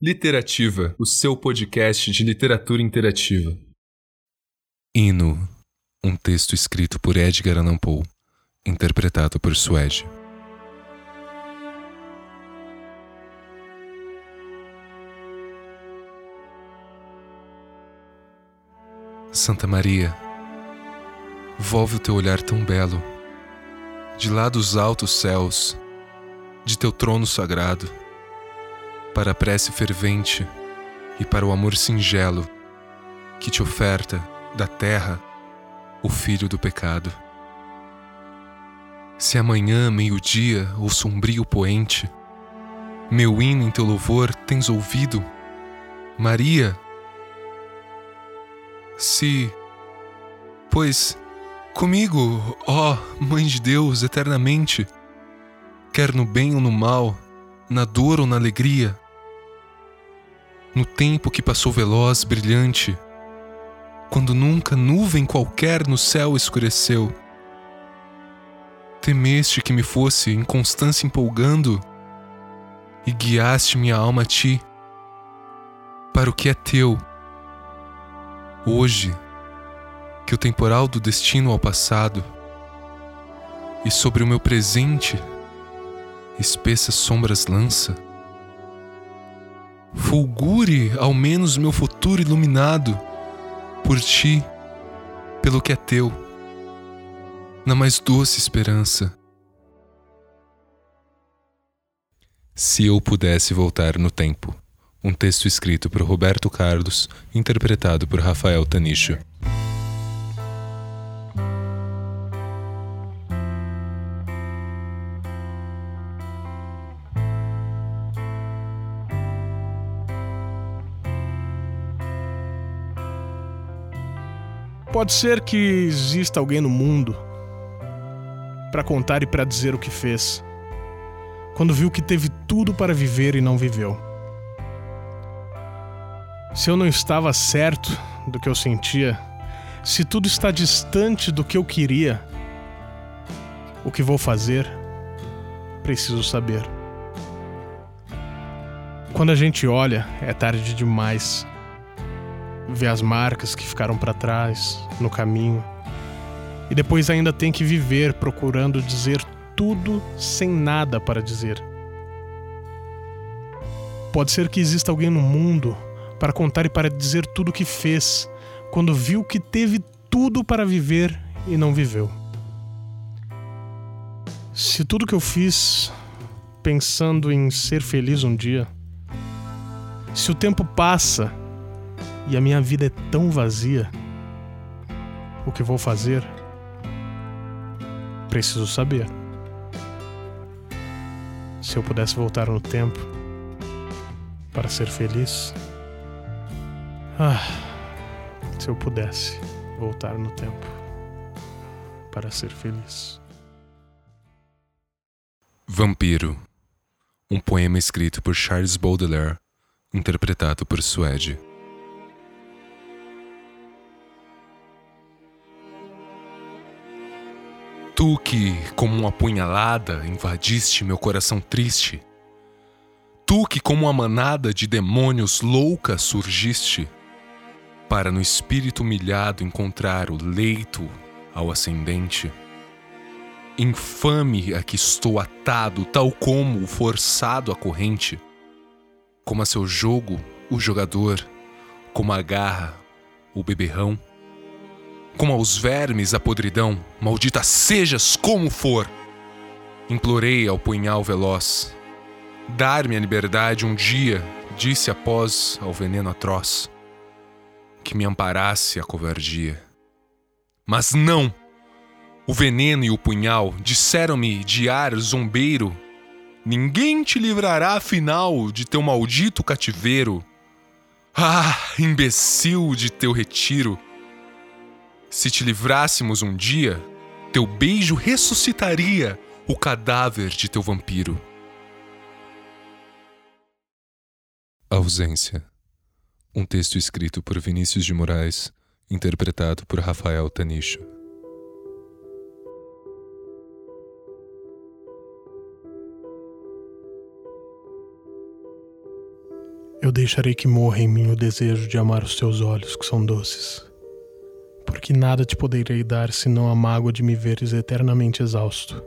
Literativa, o seu podcast de literatura interativa. Hino, um texto escrito por Edgar Allan Poe interpretado por Suede. Santa Maria, volve o teu olhar tão belo, de lá dos altos céus, de teu trono sagrado, para a prece fervente e para o amor singelo que te oferta da terra o filho do pecado. Se amanhã, meio-dia ou sombrio poente, meu hino em teu louvor tens ouvido, Maria? Se, pois, comigo, ó Mãe de Deus, eternamente, quer no bem ou no mal, na dor ou na alegria, no tempo que passou veloz, brilhante, quando nunca nuvem qualquer no céu escureceu, temeste que me fosse inconstância empolgando e guiaste minha alma a ti, para o que é teu. Hoje, que o temporal do destino ao passado e sobre o meu presente espessas sombras lança, fulgure ao menos meu futuro iluminado por ti, pelo que é teu na mais doce esperança. Se eu pudesse voltar no tempo. Um texto escrito por Roberto Carlos, interpretado por Rafael Tanicho. Pode ser que exista alguém no mundo para contar e para dizer o que fez, quando viu que teve tudo para viver e não viveu. Se eu não estava certo do que eu sentia, se tudo está distante do que eu queria, o que vou fazer, preciso saber. Quando a gente olha, é tarde demais. Vê as marcas que ficaram para trás, no caminho e depois ainda tem que viver procurando dizer tudo sem nada para dizer. Pode ser que exista alguém no mundo para contar e para dizer tudo o que fez, quando viu que teve tudo para viver e não viveu. Se tudo que eu fiz pensando em ser feliz um dia, se o tempo passa e a minha vida é tão vazia, o que vou fazer? Preciso saber. Se eu pudesse voltar no tempo para ser feliz. Ah, se eu pudesse voltar no tempo para ser feliz. Vampiro. Um poema escrito por Charles Baudelaire, interpretado por Suede. Tu que, como uma punhalada, invadiste meu coração triste. Tu que, como uma manada de demônios louca, surgiste, para no espírito humilhado encontrar o leito ao ascendente. Infame a que estou atado, tal como o forçado à corrente. Como a seu jogo, o jogador, como a garra, o beberrão como aos vermes a podridão, maldita sejas como for. Implorei ao punhal veloz. Dar-me a liberdade um dia, disse após ao veneno atroz, que me amparasse a covardia. Mas não! O veneno e o punhal disseram-me de ar zombeiro: Ninguém te livrará afinal de teu maldito cativeiro. Ah, imbecil de teu retiro! Se te livrássemos um dia, teu beijo ressuscitaria o cadáver de teu vampiro. Ausência. Um texto escrito por Vinícius de Moraes, interpretado por Rafael Tanicho. Eu deixarei que morra em mim o desejo de amar os teus olhos, que são doces. Porque nada te poderei dar senão a mágoa de me veres eternamente exausto.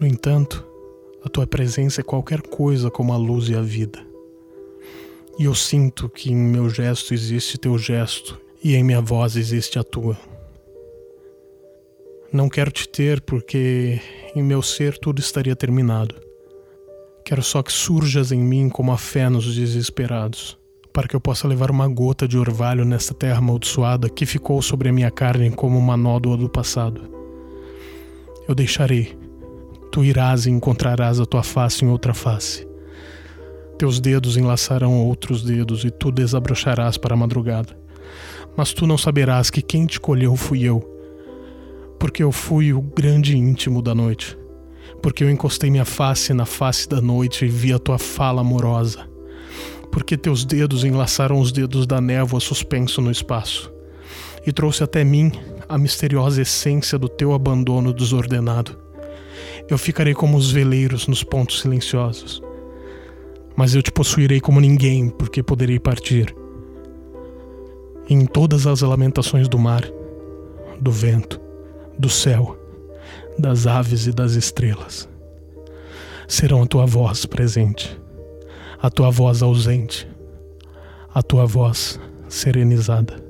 No entanto, a tua presença é qualquer coisa como a luz e a vida. E eu sinto que em meu gesto existe teu gesto e em minha voz existe a tua. Não quero te ter porque em meu ser tudo estaria terminado. Quero só que surjas em mim como a fé nos desesperados, para que eu possa levar uma gota de orvalho nesta terra amaldiçoada que ficou sobre a minha carne como uma nódoa do passado. Eu deixarei, tu irás e encontrarás a tua face em outra face. Teus dedos enlaçarão outros dedos e tu desabrocharás para a madrugada. Mas tu não saberás que quem te colheu fui eu, porque eu fui o grande íntimo da noite, porque eu encostei minha face na face da noite e vi a tua fala amorosa, porque teus dedos enlaçaram os dedos da névoa suspenso no espaço, e trouxe até mim a misteriosa essência do teu abandono desordenado. Eu ficarei como os veleiros nos pontos silenciosos mas eu te possuirei como ninguém, porque poderei partir. Em todas as lamentações do mar, do vento, do céu, das aves e das estrelas, serão a tua voz presente, a tua voz ausente, a tua voz serenizada.